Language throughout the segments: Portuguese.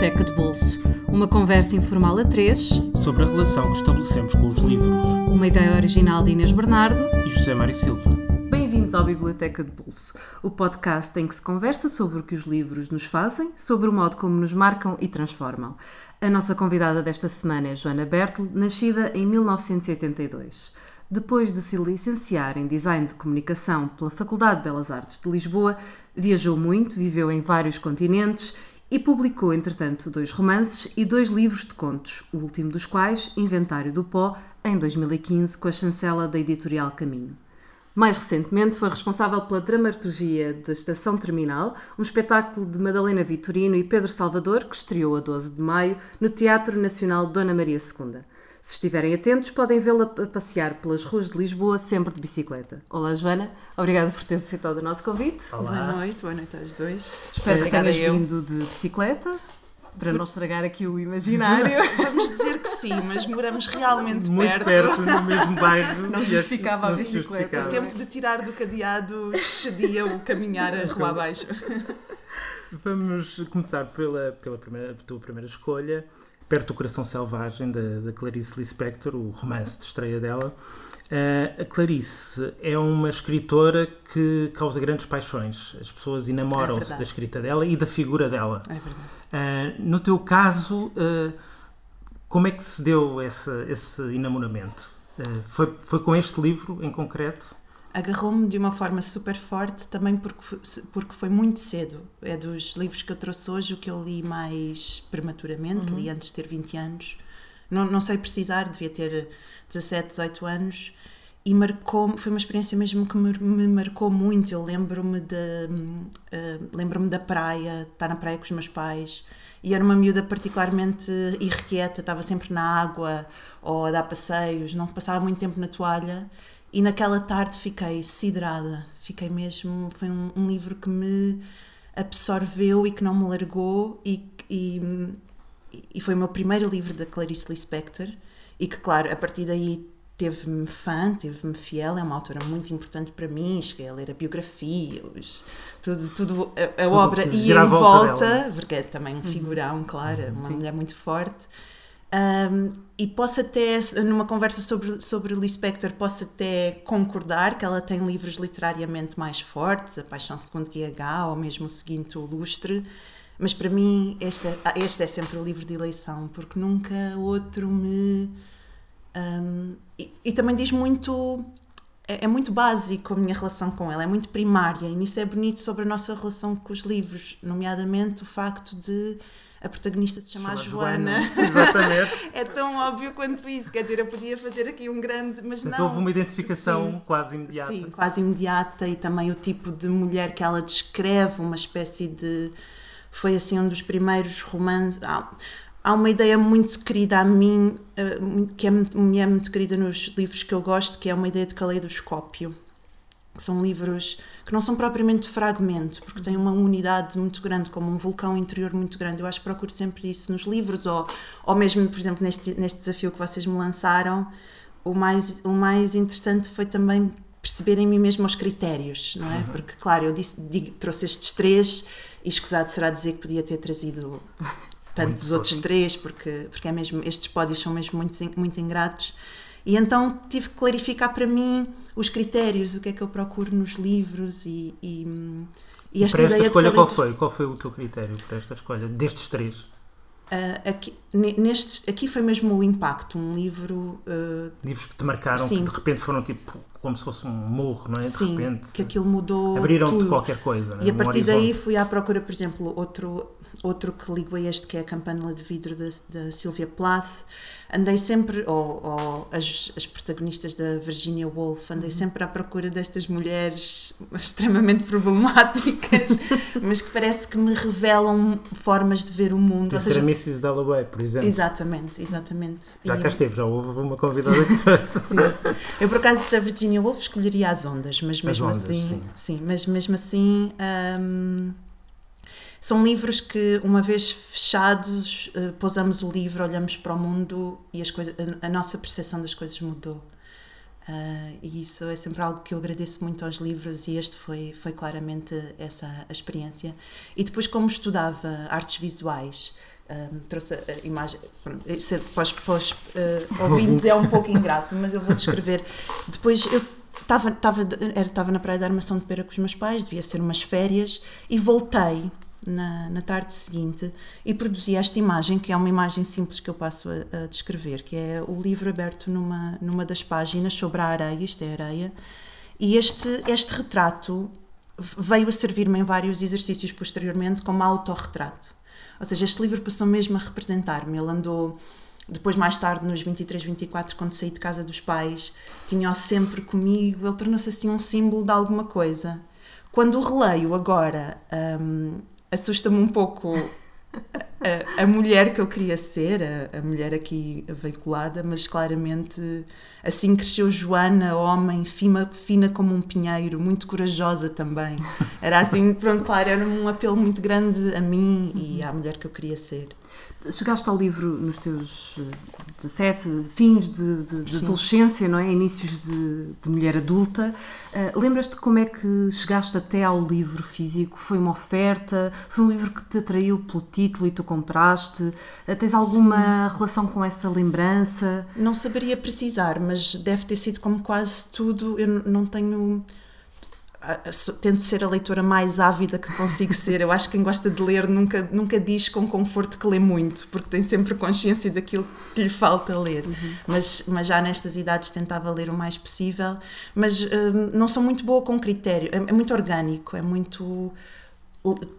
Biblioteca de Bolso. Uma conversa informal a três sobre a relação que estabelecemos com os livros. Uma ideia original de Inês Bernardo e José Mário Silva. Bem-vindos ao Biblioteca de Bolso, o podcast em que se conversa sobre o que os livros nos fazem, sobre o modo como nos marcam e transformam. A nossa convidada desta semana é Joana Bertel, nascida em 1982. Depois de se licenciar em Design de Comunicação pela Faculdade de Belas Artes de Lisboa, viajou muito, viveu em vários continentes e publicou, entretanto, dois romances e dois livros de contos, o último dos quais, Inventário do Pó, em 2015, com a chancela da editorial Caminho. Mais recentemente, foi responsável pela dramaturgia da Estação Terminal, um espetáculo de Madalena Vitorino e Pedro Salvador, que estreou a 12 de maio no Teatro Nacional Dona Maria II. Se estiverem atentos, podem vê-la passear pelas ruas de Lisboa, sempre de bicicleta. Olá, Joana. Obrigada por teres aceitado o nosso convite. Olá. Boa noite, boa noite aos dois. Espero que tenhas vindo de bicicleta. Para não estragar aqui o imaginário. Vamos dizer que sim, mas moramos realmente Muito perto. perto, no mesmo bairro. Não justificava a bicicleta. O tempo de tirar do cadeado excedia o caminhar a rua abaixo. Vamos começar pela, pela primeira, tua primeira escolha, Perto do Coração Selvagem, da, da Clarice Lispector, o romance de estreia dela. Uh, a Clarice é uma escritora que causa grandes paixões. As pessoas enamoram-se é da escrita dela e da figura dela. É verdade. Uh, no teu caso, uh, como é que se deu esse, esse enamoramento? foi, foi com este livro em concreto? Agarrou-me de uma forma super forte também porque, porque foi muito cedo. É dos livros que eu trouxe hoje o que eu li mais prematuramente, uhum. li antes de ter 20 anos. Não, não sei precisar, devia ter 17, 18 anos. E marcou foi uma experiência mesmo que me, me marcou muito. Eu lembro-me de, uh, lembro-me da praia, estar na praia com os meus pais. E era uma miúda particularmente irrequieta, estava sempre na água ou a dar passeios, não passava muito tempo na toalha e naquela tarde fiquei siderada, fiquei mesmo. Foi um, um, livro que me absorveu e que não me largou, e, e, e foi o meu primeiro livro da Clarice Lispector. E que, claro, a partir daí teve-me fã, teve-me fiel, é uma autora muito importante para mim, cheguei a ler a biografia, os, tudo, tudo, a, a tudo obra e em volta, porque é também um uhum. figurão, claro, uhum, uma sim. mulher muito forte. Um, e posso até, numa conversa sobre, sobre Lispector, posso até concordar que ela tem livros literariamente mais fortes, A Paixão Segundo GH ou mesmo o seguinte, O Lustre, mas para mim este é, ah, este é sempre o livro de eleição, porque nunca outro me. Um, e, e, também diz muito. É, é muito básico a minha relação com ela, é muito primária, e nisso é bonito sobre a nossa relação com os livros, nomeadamente o facto de a protagonista se chama, chama Joana. Joana. Exatamente. é tão óbvio quanto isso. Quer dizer, eu podia fazer aqui um grande. Mas então, não. Houve uma identificação sim, quase imediata. Sim, quase imediata e também o tipo de mulher que ela descreve, uma espécie de. Foi assim um dos primeiros romances. Há uma ideia muito querida a mim, eh, que é, me é muito querida nos livros que eu gosto, que é uma ideia de caleidoscópio são livros que não são propriamente fragmento, porque têm uma unidade muito grande, como um vulcão interior muito grande. Eu acho que procuro sempre isso nos livros, ou, ou mesmo, por exemplo, neste, neste desafio que vocês me lançaram, o mais, o mais interessante foi também perceber em mim mesmo os critérios, não é? Uhum. Porque, claro, eu disse, digo, trouxe estes três, e escusado será dizer que podia ter trazido tantos outros três, porque, porque é mesmo, estes pódios são mesmo muito, muito ingratos. E então tive que clarificar para mim os critérios, o que é que eu procuro nos livros e, e, e esta, para esta escolha qual foi? Qual foi o teu critério para esta escolha, destes três? Uh, aqui, nestes, aqui foi mesmo o impacto, um livro... Uh, Livros que te marcaram, sim. que de repente foram tipo como se fosse um morro, não é? De sim, repente, que aquilo mudou Abriram-te qualquer coisa. E a partir daí fui à procura, por exemplo, outro, outro que ligo a este que é a Campanela de Vidro da, da Sylvia Plath, andei sempre, ou, ou as, as, protagonistas da Virginia Woolf, andei uhum. sempre à procura destas mulheres extremamente problemáticas, mas que parece que me revelam formas de ver o mundo. Ou seja, a Mrs. Dalloway, por exemplo. Exatamente, exatamente. Já e... cá esteve, já houve uma convidada que Eu, por acaso, da Virginia Woolf escolheria as ondas, mas mesmo ondas, assim, sim. sim. mas mesmo assim. Hum, são livros que, uma vez fechados, uh, pousamos o livro, olhamos para o mundo e as coisas, a, a nossa percepção das coisas mudou. Uh, e isso é sempre algo que eu agradeço muito aos livros e este foi, foi claramente essa a experiência. E depois, como estudava artes visuais, Um, trouxe a, imagem. Pronto, os, para os uh, ouvintes é um pouco ingrato, mas eu vou descrever. Depois eu estava na Praia da Armação de Pera com os meus pais, devia ser umas férias, e voltei na, na tarde seguinte e produzi esta imagem, que é uma imagem simples que eu passo a, a, descrever, que é o livro aberto numa, numa das páginas sobre a areia, isto é areia, e este, este retrato veio a servir-me em vários exercícios posteriormente como autorretrato. Ou seja, este livro passou mesmo a representar-me. Ele andou, depois, mais tarde, nos 23, 24, quando saí de casa dos pais, tinha-o sempre comigo. Ele tornou-se assim um símbolo de alguma coisa. Quando o releio agora, hum, assusta-me um pouco a, a, mulher que eu queria ser, a, a, mulher aqui veiculada, mas claramente assim cresceu Joana, homem, fina, fina como um pinheiro, muito corajosa também. Era assim, pronto, claro, era um apelo muito grande a mim e à mulher que eu queria ser. Chegaste ao livro nos teus 17, eh, fins de, de, de adolescência, não é? Inícios de, de mulher adulta. Uh, Lembras-te como é que chegaste até ao livro físico? Foi uma oferta? Foi um livro que te atraiu pelo título e tu compraste? Uh, tens alguma Sim. relação com essa lembrança? Não saberia precisar, mas deve ter sido como quase tudo. Eu não tenho tento ser a leitora mais ávida que consigo ser. Eu acho que quem gosta de ler nunca, nunca diz com conforto que lê muito, porque tem sempre consciência daquilo que lhe falta ler. Uhum. Mas, mas já nestas idades tentava ler o mais possível. Mas hum, não sou muito boa com critério, é, é muito orgânico, é muito.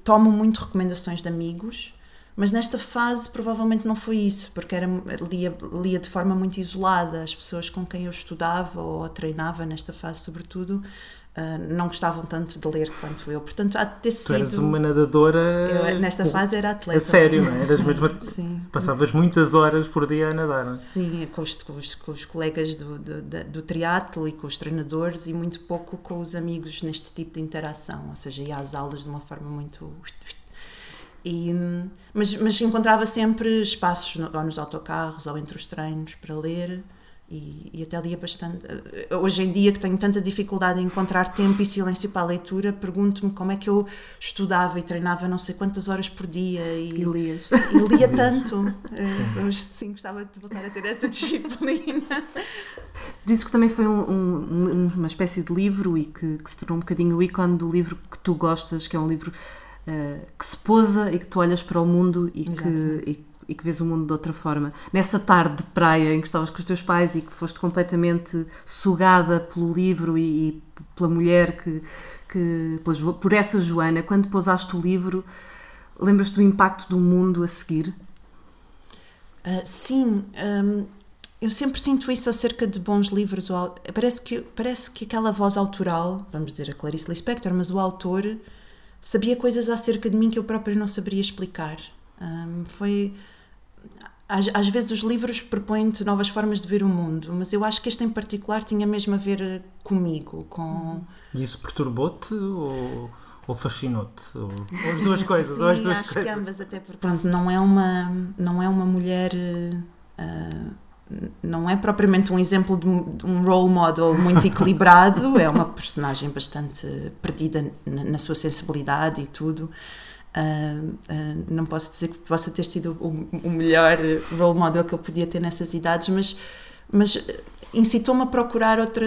Tomo muito recomendações de amigos. Mas nesta fase provavelmente não foi isso, porque era, lia, lia de forma muito isolada. As pessoas com quem eu estudava ou treinava, nesta fase sobretudo, Uh, não gostavam tanto de ler quanto eu. Portanto, há de ter sido. Tu eras uma nadadora. Eu, nesta fase era atleta. A sério, não é? Eras mesmo. Sim. Passavas muitas horas por dia a nadar, não é? Sim, com os, com os, com os colegas do, do, do triatlo e com os treinadores e muito pouco com os amigos neste tipo de interação. Ou seja, ia às aulas de uma forma muito. E, mas, mas encontrava sempre espaços ou nos autocarros ou entre os treinos para ler. E, e, até lia bastante. Eh, hoje em dia, que tenho tanta dificuldade em encontrar tempo e silêncio para a leitura, pergunto-me como é que eu estudava e treinava não sei quantas horas por dia. E, e lias. E lia tanto. Eu, eh, sim, gostava de voltar a ter essa disciplina. Dizes que também foi um, um, uma espécie de livro e que, que, se tornou um bocadinho o ícone do livro que tu gostas, que é um livro uh, que se posa e que tu olhas para o mundo e que, e que vês o mundo de outra forma. Nessa tarde de praia em que estavas com os teus pais e que foste completamente sugada pelo livro e, e pela mulher que, que por essa Joana, quando pousaste o livro, lembras-te do impacto do mundo a seguir? Uh, sim, um, eu sempre sinto isso acerca de bons livros. Parece que, parece que aquela voz autoral, vamos dizer a Clarice Lispector, mas o autor sabia coisas acerca de mim que eu próprio não saberia explicar. Um, foi às, às, vezes os livros propõem-te novas formas de ver o mundo, mas eu acho que este em particular tinha mesmo a ver comigo, com... E isso perturbou-te ou, ou fascinou-te? Ou, ou, as duas coisas? Sim, duas acho coisas. que ambas, até porque pronto, não, é uma, não é uma mulher... Uh, não é propriamente um exemplo de um, de um role model muito equilibrado, é uma personagem bastante perdida na, na sua sensibilidade e tudo. Uh, uh, não posso dizer que possa ter sido o, o, melhor role model que eu podia ter nessas idades, mas, mas incitou-me a procurar outra,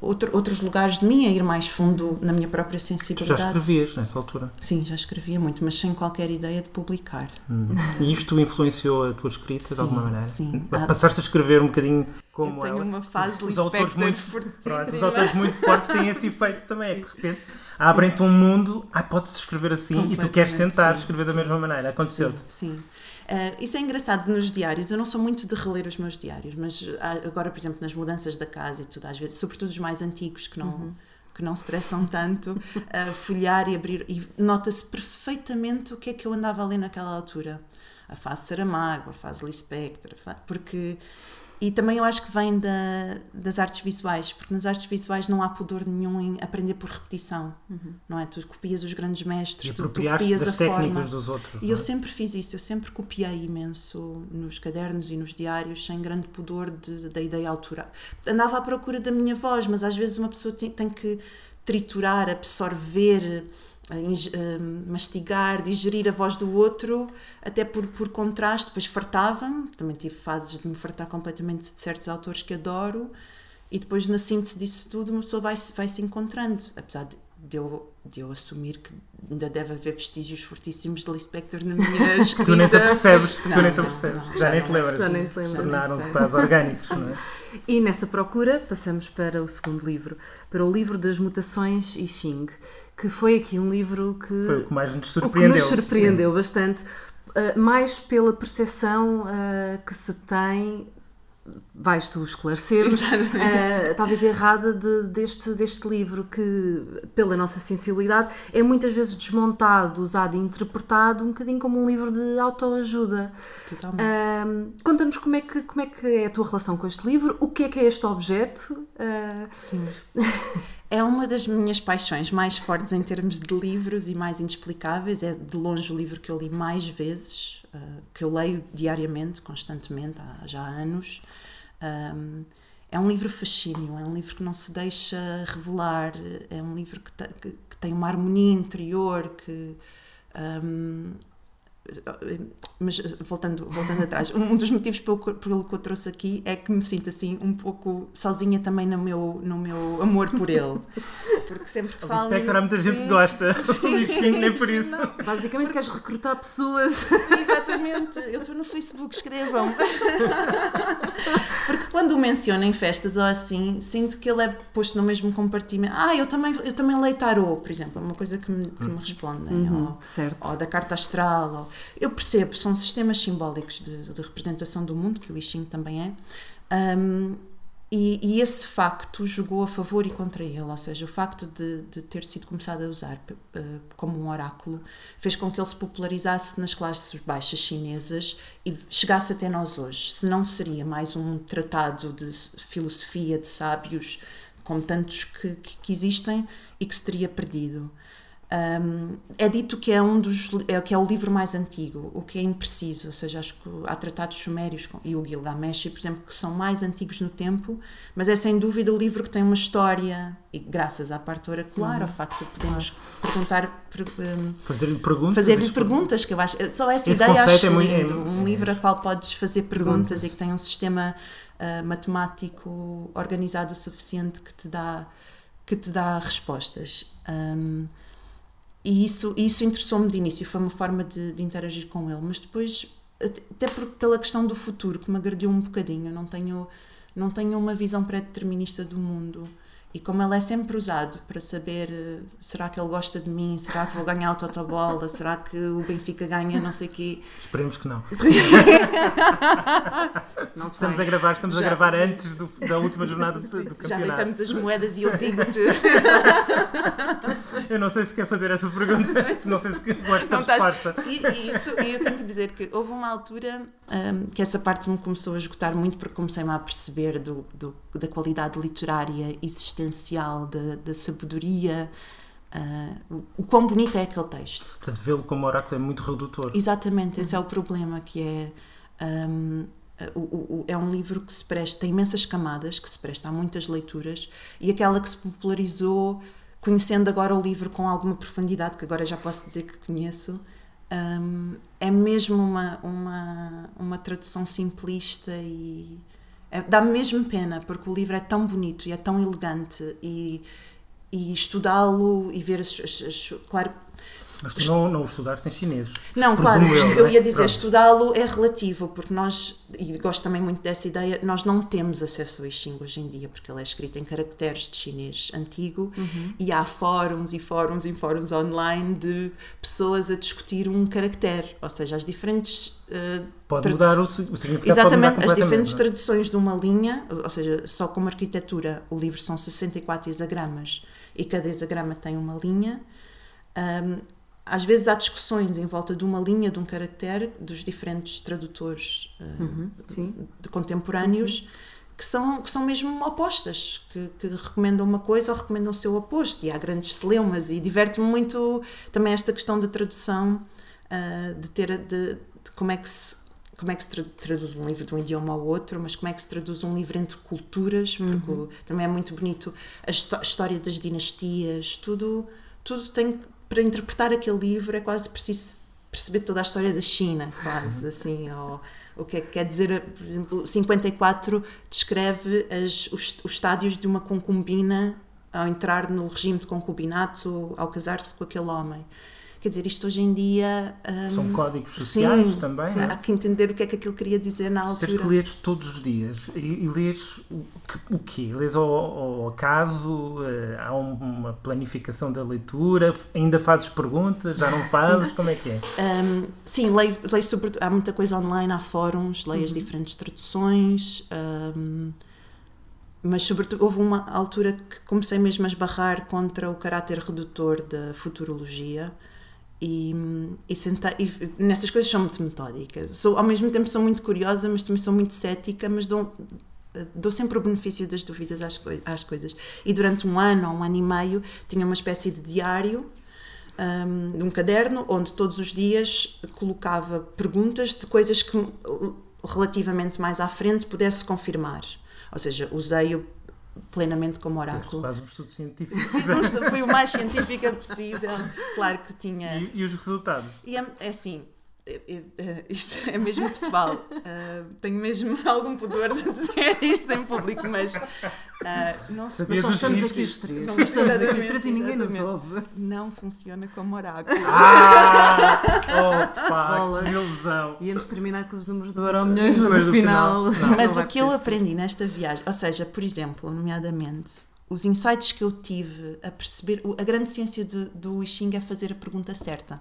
outra, outros lugares de mim, a ir mais fundo na minha própria sensibilidade. Já escrevias nessa altura? Sim, já escrevia muito, mas sem qualquer ideia de publicar. Hum. E isto influenciou a tua escrita sim, de alguma maneira? Sim. Passaste a escrever um bocadinho como eu tenho ela. uma fase os autores muito, pronto, os autores muito fortes têm esse efeito também, é que de repente abrem-te um mundo, ah, pode-se escrever assim e tu queres tentar sim, escrever sim. da mesma maneira. Aconteceu-te? Sim. sim. Uh, isso é engraçado nos diários. Eu não sou muito de reler os meus diários, mas ah, agora, por exemplo, nas mudanças da casa e tudo, às vezes, sobretudo os mais antigos que não. Uhum. Que não estressam tanto, uh, folhear e abrir, e nota-se perfeitamente o que é que eu andava a ler naquela altura. A fase Saramago, a fase Lispector, porque e também eu acho que vem da, das artes visuais, porque nas artes visuais não há pudor nenhum em aprender por repetição, uhum. não é? Tu copias os grandes mestres, tu, tu copias a forma. Dos outros, e eu é? sempre fiz isso, eu sempre copiei imenso nos cadernos e nos diários, sem grande pudor de, da ideia autoral. Andava à procura da minha voz, mas às vezes uma pessoa tem, tem que triturar, absorver mastigar, digerir a voz do outro, até por, por contraste, depois fartava-me, também tive fases de me fartar completamente de certos autores que adoro, e depois na síntese disso tudo uma pessoa vai, vai se encontrando, apesar de, de eu, de eu assumir que ainda deve haver vestígios fortíssimos de Lispector na minha escrita. tu nem te percebes, não, tu nem te percebes, não, já, já, nem te lembras. Já nem te lembras. Tornaram-se quase orgânicos, não é? E nessa procura passamos para o segundo livro, para o livro das mutações I Ching, que foi aqui um livro que foi o que mais nos surpreendeu, nos surpreendeu bastante, uh, mais pela percepção uh, que se tem vais tu esclarecer uh, talvez errada de, deste, deste livro que, pela nossa sensibilidade, é muitas vezes desmontado, usado e interpretado um bocadinho como um livro de autoajuda. Totalmente. Uh, Conta-nos como é, que, como é que é a tua relação com este livro, o que é que é este objeto? Uh... Sim. É uma das minhas paixões mais fortes em termos de livros e mais inexplicáveis. É de longe o livro que eu li mais vezes, uh, que eu leio diariamente, constantemente, há já há anos. Um, é um livro fascínio, é um livro que não se deixa revelar, é um livro que, que, que tem uma harmonia interior, que. Um, mas voltando, voltando atrás, um dos motivos pelo, pelo que eu trouxe aqui é que me sinto assim um pouco sozinha também no meu, no meu amor por ele. Porque sempre que falo. Espectro, há muita gente que gosta, sim, nem por isso. Não. Basicamente queres recrutar pessoas. Sim, exatamente, eu estou no Facebook, escrevam. Porque quando o menciono em festas ou assim, sinto que ele é posto no mesmo compartimento. Ah, eu também, eu também leio tarot, por exemplo, é uma coisa que me, que me respondem. Uhum, ou, certo. ou da carta astral. Ou, eu percebo, são sistemas simbólicos de, de representação do mundo, que o I Ching também é, um, e, e, esse facto jogou a favor e contra ele, ou seja, o facto de, de ter sido começado a usar uh, como um oráculo fez com que ele se popularizasse nas classes baixas chinesas e chegasse até nós hoje. Se não seria mais um tratado de filosofia de sábios, como tantos que, que, que existem, e que se teria perdido. Um, é dito que é um dos é, que é o livro mais antigo, o que é impreciso, ou seja, acho que há tratados sumérios e o Gilgamesh, por exemplo, que são mais antigos no tempo, mas é sem dúvida o livro que tem uma história e graças à parte oracular, uhum. ao facto de podermos perguntar um, fazer-lhe perguntas, fazer-lhe perguntas que eu acho só essa ideia acho é lindo, é, um livro a qual podes fazer perguntas, perguntas. e que tem um sistema uh, matemático organizado o suficiente que te dá que te dá respostas. Um, e isso, isso interessou-me de início, foi uma forma de, de, interagir com ele, mas depois, até por, pela questão do futuro, que me agrediu um bocadinho, eu não tenho, não tenho uma visão pré-determinista do mundo. E como ele é sempre usado para saber uh, será que ele gosta de mim, será que vou ganhar o Totobola, será que o Benfica ganha não sei o quê. Esperemos que não. não estamos a gravar, estamos já, a gravar antes do, da última jornada do, do campeonato. Já deitamos as moedas e eu digo-te. eu não sei se quer fazer essa pergunta, não sei se gosta da resposta. E, isso, e eu tenho que dizer que houve uma altura um, que essa parte me começou a esgotar muito porque comecei-me a perceber do, do, da qualidade literária existencial, da, da sabedoria. Uh, o quão bonito é aquele texto. Portanto, vê-lo como oráculo é muito redutor. Exatamente, esse é o problema, que é. Um, o, o, é um livro que se presta, tem imensas camadas, que se presta a muitas leituras, e aquela que se popularizou, conhecendo agora o livro com alguma profundidade, que agora já posso dizer que conheço, um, é mesmo uma, uma, uma tradução simplista e é, dá mesmo pena porque o livro é tão bonito e é tão elegante e, e estudá-lo e ver as, as, as, claro mas tu não, não o estudaste em chinês. Não, claro, eu, eu ia dizer, estudá-lo é relativo, porque nós, e gosto também muito dessa ideia, nós não temos acesso ao I Ching hoje em dia, porque ele é escrito em caracteres de chinês antigo uhum. e há fóruns e fóruns e fóruns online de pessoas a discutir um caractere, ou seja, as diferentes. Uh, pode mudar o, o significado. Exatamente, as diferentes é? traduções de uma linha, ou seja, só como arquitetura, o livro são 64 hexagramas e cada hexagrama tem uma linha. Um, às vezes há discussões em volta de uma linha, de um caractere, dos diferentes tradutores uh, uhum, de contemporâneos, sim, sim. Que, são, que são mesmo opostas, que, que, recomendam uma coisa ou recomendam o seu oposto. E há grandes celeumas, e diverte-me muito também esta questão da tradução, uh, de ter de, de, como é que se. Como é que se traduz um livro de um idioma ao outro, mas como é que se traduz um livro entre culturas, porque uhum. também é muito bonito a história das dinastias, tudo, tudo tem para interpretar aquele livro é quase preciso perceber toda a história da China, quase, assim, ou o que é que quer dizer, por exemplo, 54 descreve as, os, os estádios de uma concubina ao entrar no regime de concubinato, ao casar-se com aquele homem. Quer dizer, isto hoje em dia. Um, São códigos sociais sim, também. Sim, há que entender o que é que aquilo queria dizer na altura. Tens que lês todos os dias. E, e lês o, o quê? Lês ao, ao acaso? Eh, há uma planificação da leitura? Ainda fazes perguntas? Já não fazes? Sim. Como é que é? Um, sim, leio, leio sobre. Há muita coisa online, há fóruns, leio uhum. as diferentes traduções. Um, mas sobretudo houve uma altura que comecei mesmo a esbarrar contra o caráter redutor da futurologia e, e, sentar, e nessas coisas sou muito metódica. Sou, ao mesmo tempo sou muito curiosa, mas também sou muito cética, mas dou, dou sempre o benefício das dúvidas às, coi às coisas. E durante um ano ou um ano e meio tinha uma espécie de diário, um, de um caderno, onde todos os dias colocava perguntas de coisas que relativamente mais à frente pudesse confirmar. Ou seja, usei-o plenamente como oráculo. Faz um estudo científico. Fui o mais científica possível. Claro que tinha. E, e os resultados? E é, é assim, isto é mesmo pessoal. Uh, tenho mesmo algum pudor de dizer isto em público, mas uh, não se Mas só estamos aqui os três. Não, estamos aqui os três e ninguém nos ouve. Não funciona como oráculo. Ah! Oh, pá, que ilusão. Íamos terminar com os números do Euro Milhões, mas afinal. Final, mas o que eu aprendi nesta viagem, ou seja, por exemplo, nomeadamente os insights que eu tive a perceber, a grande ciência de, do I Ching é fazer a pergunta certa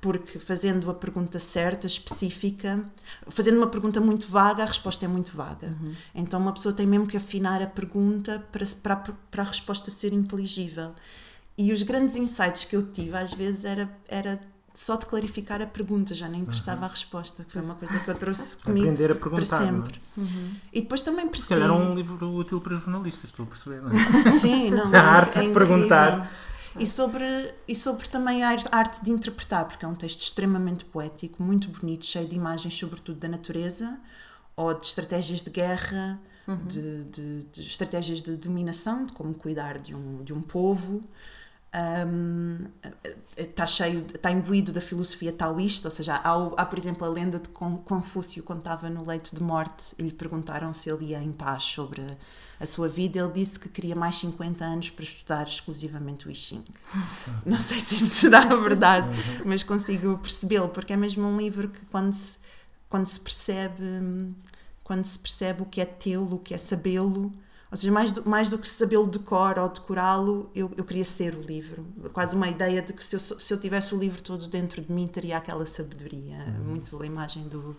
porque fazendo a pergunta certa, específica, fazendo uma pergunta muito vaga, a resposta é muito vaga. Uhum. Então uma pessoa tem mesmo que afinar a pergunta para, para, para a resposta ser inteligível. E os grandes insights que eu tive às vezes era, era só de clarificar a pergunta, já nem interessava uhum. a resposta, que foi uma coisa que eu trouxe comigo Aprender a perguntar, para é? sempre. Uhum. E depois também percebi. Se calhar é um livro útil para jornalistas, estou a perceber, não é? Sim, não. a arte é de perguntar e sobre, e sobre também a arte de interpretar, porque é um texto extremamente poético, muito bonito, cheio de imagens, sobretudo da natureza ou de estratégias de guerra, uhum. de, de, de, estratégias de dominação, de como cuidar de um, de um povo. Um, está cheio, está imbuído da filosofia taoísta, ou seja, há, há, por exemplo a lenda de Confúcio quando estava no leito de morte e lhe perguntaram se ele ia em paz sobre a sua vida, ele disse que queria mais 50 anos para estudar exclusivamente o I Ching. Não sei se isso será verdade, mas consigo percebê-lo, porque é mesmo um livro que quando se, quando se percebe quando se percebe o que é tê-lo, o que é sabê-lo, ou seja, mais do, mais do que sabê-lo de cor ou decorá-lo, eu, eu queria ser o livro. Quase uma ideia de que se eu, se eu tivesse o livro todo dentro de mim, teria aquela sabedoria. Uhum. Muito a imagem do,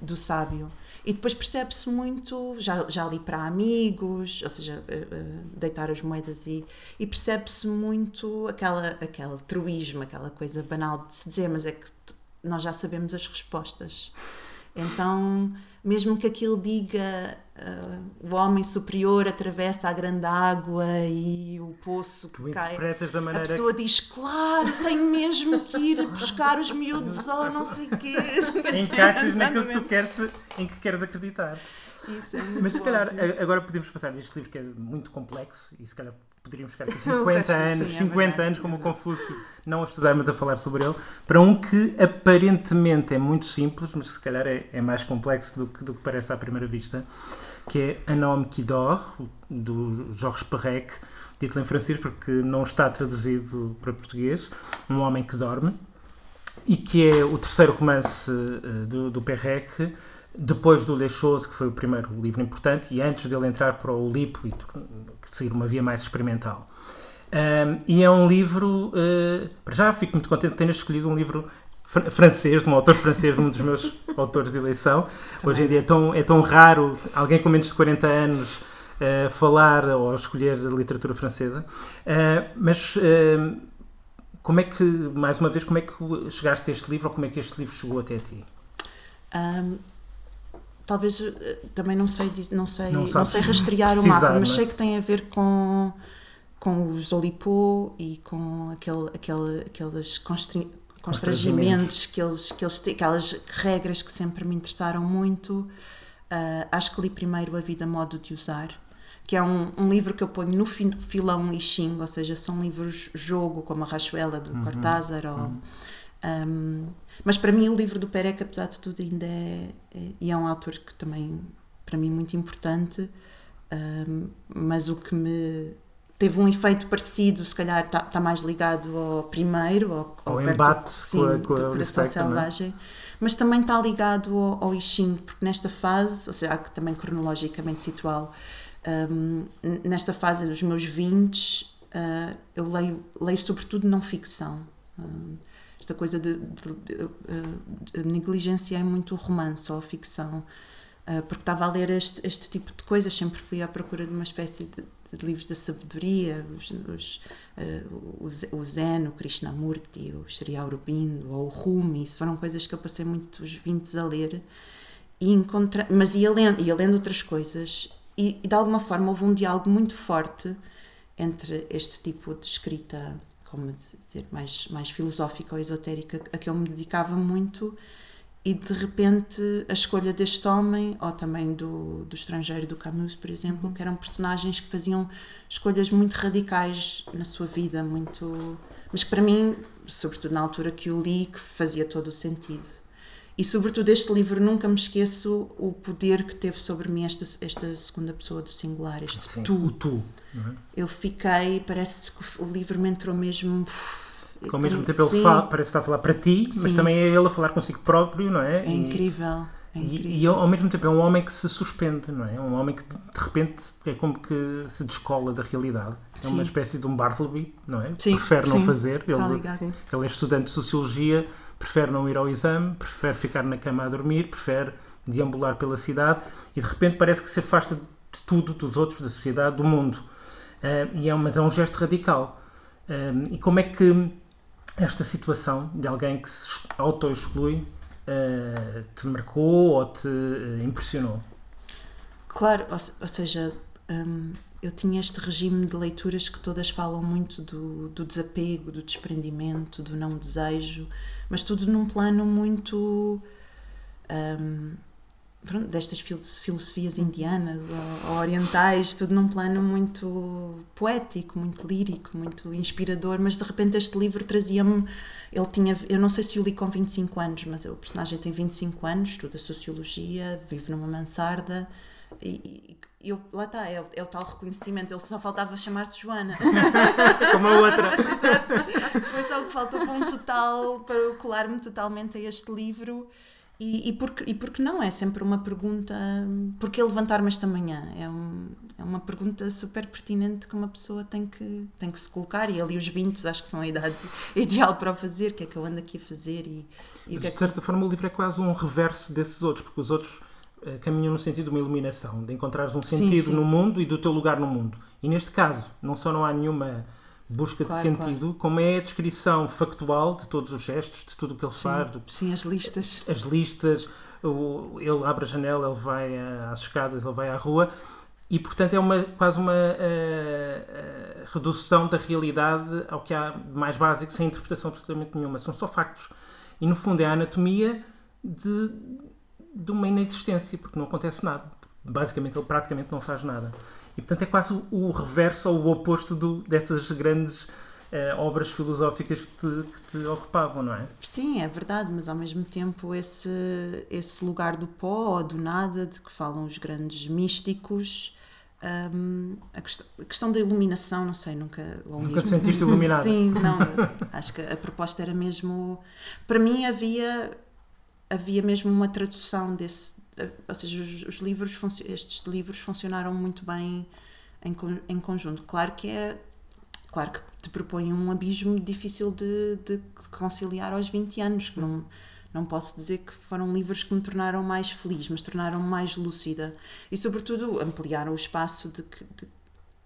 do sábio. E depois percebe-se muito, já, já li para amigos, ou seja, uh, uh, deitar as moedas e, e percebe-se muito aquela, aquele truísmo, aquela coisa banal de se dizer, mas é que nós já sabemos as respostas. Então, mesmo que aquilo diga uh, o homem superior atravessa a grande água e o poço que tu cai, a pessoa diz, claro, tenho mesmo que ir buscar os miúdos ou não sei o quê. Encaixas naquilo que tu queres, em que queres acreditar. Isso é muito Mas se calhar agora podemos passar deste livro que é muito complexo e se calhar poderíamos ficar aqui 50 anos, sim, 50 é? anos como o Confúcio, não a estudar, mas a falar sobre ele, para um que aparentemente é muito simples, mas se calhar é, é mais complexo do que, do que parece à primeira vista, que é Un homme qui dort, do Georges Perec, título em francês porque não está traduzido para português, Um Homem que Dorme, e que é o terceiro romance uh, do, do Perec, depois do Choses, que foi o primeiro livro importante, e antes dele entrar para o Lipo e seguir uma via mais experimental. Um, e é um livro, uh, para já fico muito contente de ter escolhido um livro fr francês, de um autor francês, um dos meus autores de eleição. Também. Hoje em dia é tão, é tão raro alguém com menos de 40 anos uh, falar ou escolher literatura francesa. Uh, mas como é que, mais uma vez, como é que chegaste a este livro ou como é que este livro chegou até ti? Um, talvez eh, também não sei não sei não, não sei rastrear o mapa mas é? sei que tem a ver com com os Olipô e com aquele, aquele aqueles constrangimentos que eles que eles têm, aquelas regras que sempre me interessaram muito uh, acho que li primeiro a vida modo de usar que é um, um livro que eu ponho no filão I Ching, ou seja, são livros jogo, como a Rachuela do uhum. Cortázar. Ou, uhum. Um, mas para mim o livro do Perec, apesar de tudo, ainda é, é, e é um autor que também, para mim, muito importante, um, mas o que me teve um efeito parecido, se calhar está tá mais ligado ao primeiro, ao, ao, ao embate sim, com a, com Coração Selvagem, mas também está ligado ao, ao I Ching, porque nesta fase, ou seja, há que também cronologicamente situá-lo, um, nesta fase dos meus 20, uh, ah, eu leio, leio sobretudo não ficção. Um, esta coisa de, de, de, de, negligenciei muito o romance ou a ficção, uh, porque estava a ler este, este tipo de coisas, sempre fui à procura de uma espécie de, livros da sabedoria, os, os, uh, o Zen, o Krishnamurti, o Sri Aurobindo ou o Rumi, isso foram coisas que eu passei muito dos 20 a ler e encontrei, mas ia lendo, ia lendo outras coisas e, e, de alguma forma houve um diálogo muito forte entre este tipo de escrita, como dizer, mais, mais filosófica ou esotérica, a que eu me dedicava muito, e de repente a escolha deste homem, ou também do, do estrangeiro do Camus, por exemplo, que eram personagens que faziam escolhas muito radicais na sua vida, muito. mas que para mim, sobretudo na altura que o li, que fazia todo o sentido. E, sobretudo, este livro, nunca me esqueço o poder que teve sobre mim esta, esta segunda pessoa do singular, este Sim, tu. Tu. É? Eu fiquei, parece que o livro me entrou mesmo. ao mesmo tempo ele fala, parece estar a falar para ti, Sim. mas também é ele a falar consigo próprio, não é? É e, incrível. É incrível. E, e, ao mesmo tempo é um homem que se suspende, não é? Um homem que de repente é como que se descola da realidade. É uma espécie de um Bartleby, não é? Sim, Prefere não fazer. Ele, ele é estudante de Sociologia prefere não ir ao exame, prefere ficar na cama a dormir, prefere deambular pela cidade e de repente parece que se afasta de tudo, dos outros, da sociedade, do mundo. Uh, e é, uma, é um gesto radical. Uh, e como é que esta situação de alguém que se auto-exclui uh, te marcou ou te impressionou? Claro, ou, ou seja, um, eu tinha este regime de leituras que todas falam muito do, do desapego, do desprendimento, do não desejo, mas tudo num plano muito. Um, pronto, destas filosofias indianas ou, orientais, tudo num plano muito poético, muito lírico, muito inspirador, mas de repente este livro trazia-me. Ele tinha. Eu não sei se o li com 25 anos, mas o personagem tem 25 anos, estuda sociologia, vive numa mansarda e, eu, lá está, é, é, o tal reconhecimento. Ele só faltava chamar-se Joana. Como a outra. Exato. Foi só o que faltou para um total, para colar-me totalmente a este livro. E, e, porque, e porque não? É sempre uma pergunta. Porquê levantar-me esta manhã? É, um, é uma pergunta super pertinente que uma pessoa tem que, tem que se colocar. E ali os 20 acho que são a idade ideal para o fazer. O que é que eu ando aqui a fazer? E, e de é que... certa forma, o livro é quase um reverso desses outros, porque os outros caminham no sentido de uma iluminação, de encontrares um sentido sim, sim. no mundo e do teu lugar no mundo. E neste caso, não só não há nenhuma busca claro, de sentido, claro. como é a descrição factual de todos os gestos, de tudo o que ele sim, faz. Do, sim, as listas. As listas, o, ele abre a janela, ele vai às escadas, ele vai à rua. E, portanto, é uma, quase uma uh, uh, redução da realidade ao que há mais básico, sem interpretação absolutamente nenhuma. São só factos. E, no fundo, é a anatomia de, de uma inexistência, porque não acontece nada. Basicamente, ele praticamente não faz nada. E, portanto, é quase o reverso ou o oposto do, dessas grandes uh, obras filosóficas que te, que te, ocupavam, não é? Sim, é verdade, mas ao mesmo tempo esse, esse lugar do pó ou do nada de que falam os grandes místicos. Um, a, questão, a, questão, da iluminação, não sei, nunca. Nunca te sentiste iluminado? Sim, não. acho que a proposta era mesmo. Para mim havia havia mesmo uma tradução desse, ou seja, os, os livros, estes livros funcionaram muito bem em, em conjunto. Claro que é, claro que te propõe um abismo difícil de, de, conciliar aos 20 anos, que não, não posso dizer que foram livros que me tornaram mais feliz, mas tornaram-me mais lúcida e, sobretudo, ampliaram o espaço de, de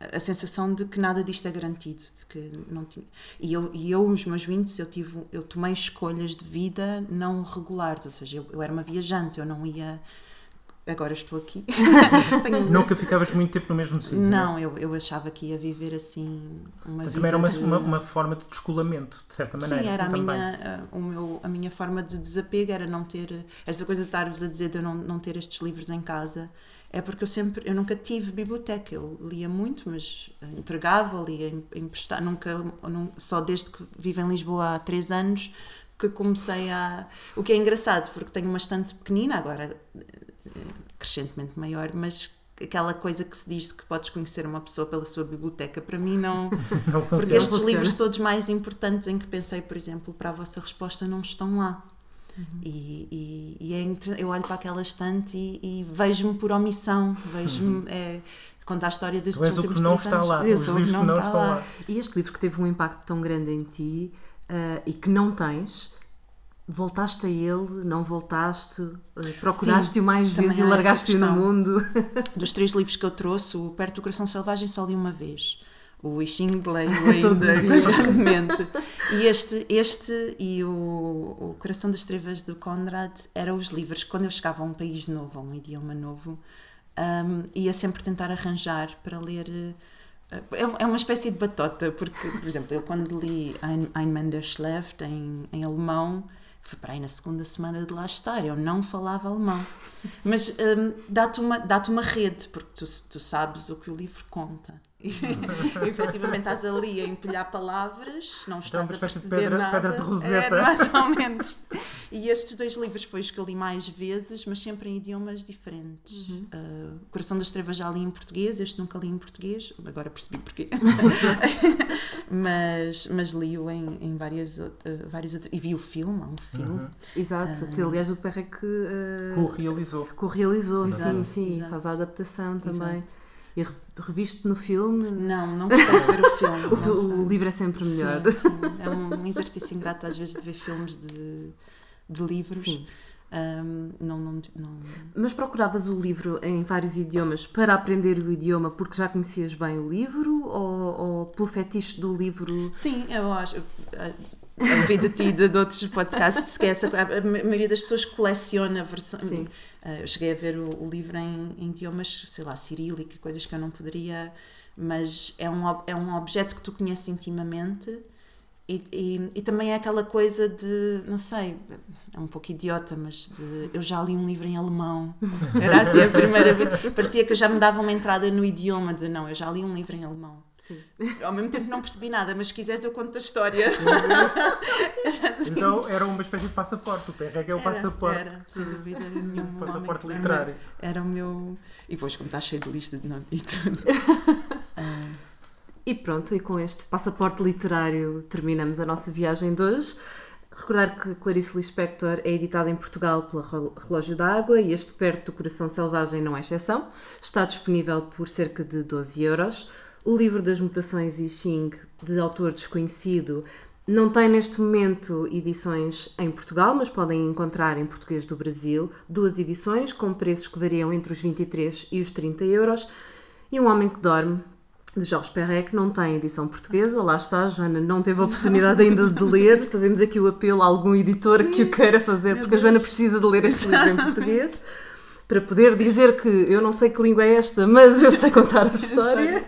a sensação de que nada disto é garantido, de que não tinha. E eu, e eu os meus 20, eu tive, eu tomei escolhas de vida não regulares, ou seja, eu, eu era uma viajante, eu não ia agora estou aqui. Tenho... Nunca ficavas muito tempo no mesmo sítio? Não, não, Eu, eu achava que ia viver assim uma então. Também era uma, de... uma, uma, forma de descolamento, de certa maneira. Sim, era assim, a, minha, o meu, a minha forma de desapego, era não ter. Esta coisa de estar-vos a dizer de eu não, não ter estes livros em casa é porque eu sempre, eu nunca tive biblioteca, eu lia muito, mas entregava, lia emprestar, nunca, só desde que vivo em Lisboa há três anos que comecei a, o que é engraçado, porque tenho uma estante pequenina, agora crescentemente maior, mas aquela coisa que se diz que podes conhecer uma pessoa pela sua biblioteca, para mim não. não porque estes livros todos mais importantes em que pensei, por exemplo, para a vossa resposta não estão lá. Uhum. E, e, e é, eu olho para aquela estante e, e vejo-me por omissão, vejo-me. Uhum. É, conta a história destes tu últimos o que não está lá. Eu sou o que não, não está lá. lá. E este livro que teve um impacto tão grande em ti uh, e que não tens, voltaste a ele, não voltaste, uh, procuraste-o mais vezes e largaste-o no mundo. Dos três livros que eu trouxe, o Perto do Coração Selvagem só li uma vez. O Wishing leio ainda constantemente. E este, este e o, o Coração das Trevas do Conrad eram os livros quando eu chegava a um país novo, a um idioma novo, um, ia sempre tentar arranjar para ler. Uh, é, é uma espécie de batota, porque, por exemplo, eu quando li Ein, Ein Mann der Schläft em, em alemão, foi para aí na segunda semana de lá estar, eu não falava alemão. Mas um, dá-te uma, dá uma rede, porque tu, tu sabes o que o livro conta. E, efetivamente estás ali a empilhar palavras, não então, estás então, a perceber pedra, nada. Pedra de Roseta. É, mais ou menos. E estes dois livros foi os que eu li mais vezes, mas sempre em idiomas diferentes. Uhum. Uh, Coração das Trevas já li em português, este nunca li em português, agora percebi porquê. mas, mas li-o em, em várias, uh, várias outras. E vi o filme, há um filme. Uhum. Exato, uh, que aliás o Perre que. Uh, co-realizou. Co-realizou, sim, sim, exato. faz a adaptação também. Exato. E reviste no filme? Não, não gostei de ver o filme. o, o, livro é sempre melhor. Sim, sim. É um exercício ingrato às vezes de ver filmes de, de livros. Sim. Um, não, não, não... Mas procuravas o livro em vários idiomas para aprender o idioma porque já conhecias bem o livro ou, ou pelo fetiche do livro? Sim, eu acho. Ouvi de ti de, de outros podcasts que essa, a maioria das pessoas coleciona versões. Uh, eu cheguei a ver o, o livro em, em, idiomas, sei lá, cirílico coisas que eu não poderia, mas é um, é um objeto que tu conheces intimamente e, e, e, também é aquela coisa de, não sei, é um pouco idiota, mas de eu já li um livro em alemão. Era assim a primeira vez. Parecia que eu já me dava uma entrada no idioma de não, eu já li um livro em alemão. Sim. Ao mesmo tempo não percebi nada, mas se quiseres eu conto a história. era assim. Então era uma espécie de passaporte, o PRG é o era, passaporte. Era, sem dúvida nenhuma. passaporte literário. Era, era, o meu. E depois, como está cheio de lista de nome e tudo. uh... E pronto, e com este passaporte literário terminamos a nossa viagem de hoje. Recordar que Clarice Lispector é editada em Portugal pela Relógio d'Água e este Perto do Coração Selvagem não é exceção. Está disponível por cerca de 12 euros. O livro das mutações I Ching, de autor desconhecido, não tem neste momento edições em Portugal, mas podem encontrar em português do Brasil duas edições com preços que variam entre os 23 e os 30 euros. E Um Homem que Dorme, de Jorge Perret, que não tem edição portuguesa. Lá está, a Joana não teve a oportunidade ainda de ler. Fazemos aqui o apelo a algum editor Sim, que o queira fazer, porque a Joana precisa de ler este livro em português para poder dizer que eu não sei que língua é esta, mas eu sei contar a história.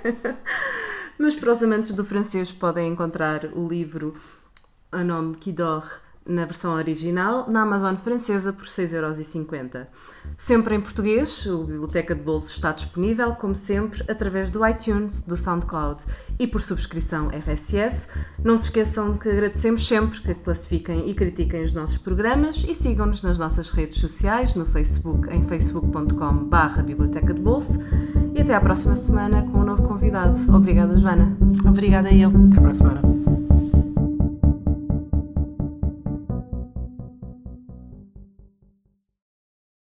mas para os amantes do francês podem encontrar o livro A Nome qui dort na versão original, na Amazon francesa por 6,50€. Sempre em português, o Biblioteca de Bolso está disponível, como sempre, através do iTunes, do SoundCloud e por subscrição RSS. Não se esqueçam que agradecemos sempre que classifiquem e critiquem os nossos programas e sigam-nos nas nossas redes sociais, no Facebook, em facebook.com.br Biblioteca de Bolso. E até à próxima semana com um novo convidado. Obrigada, Joana. Obrigada eu. Até para a semana.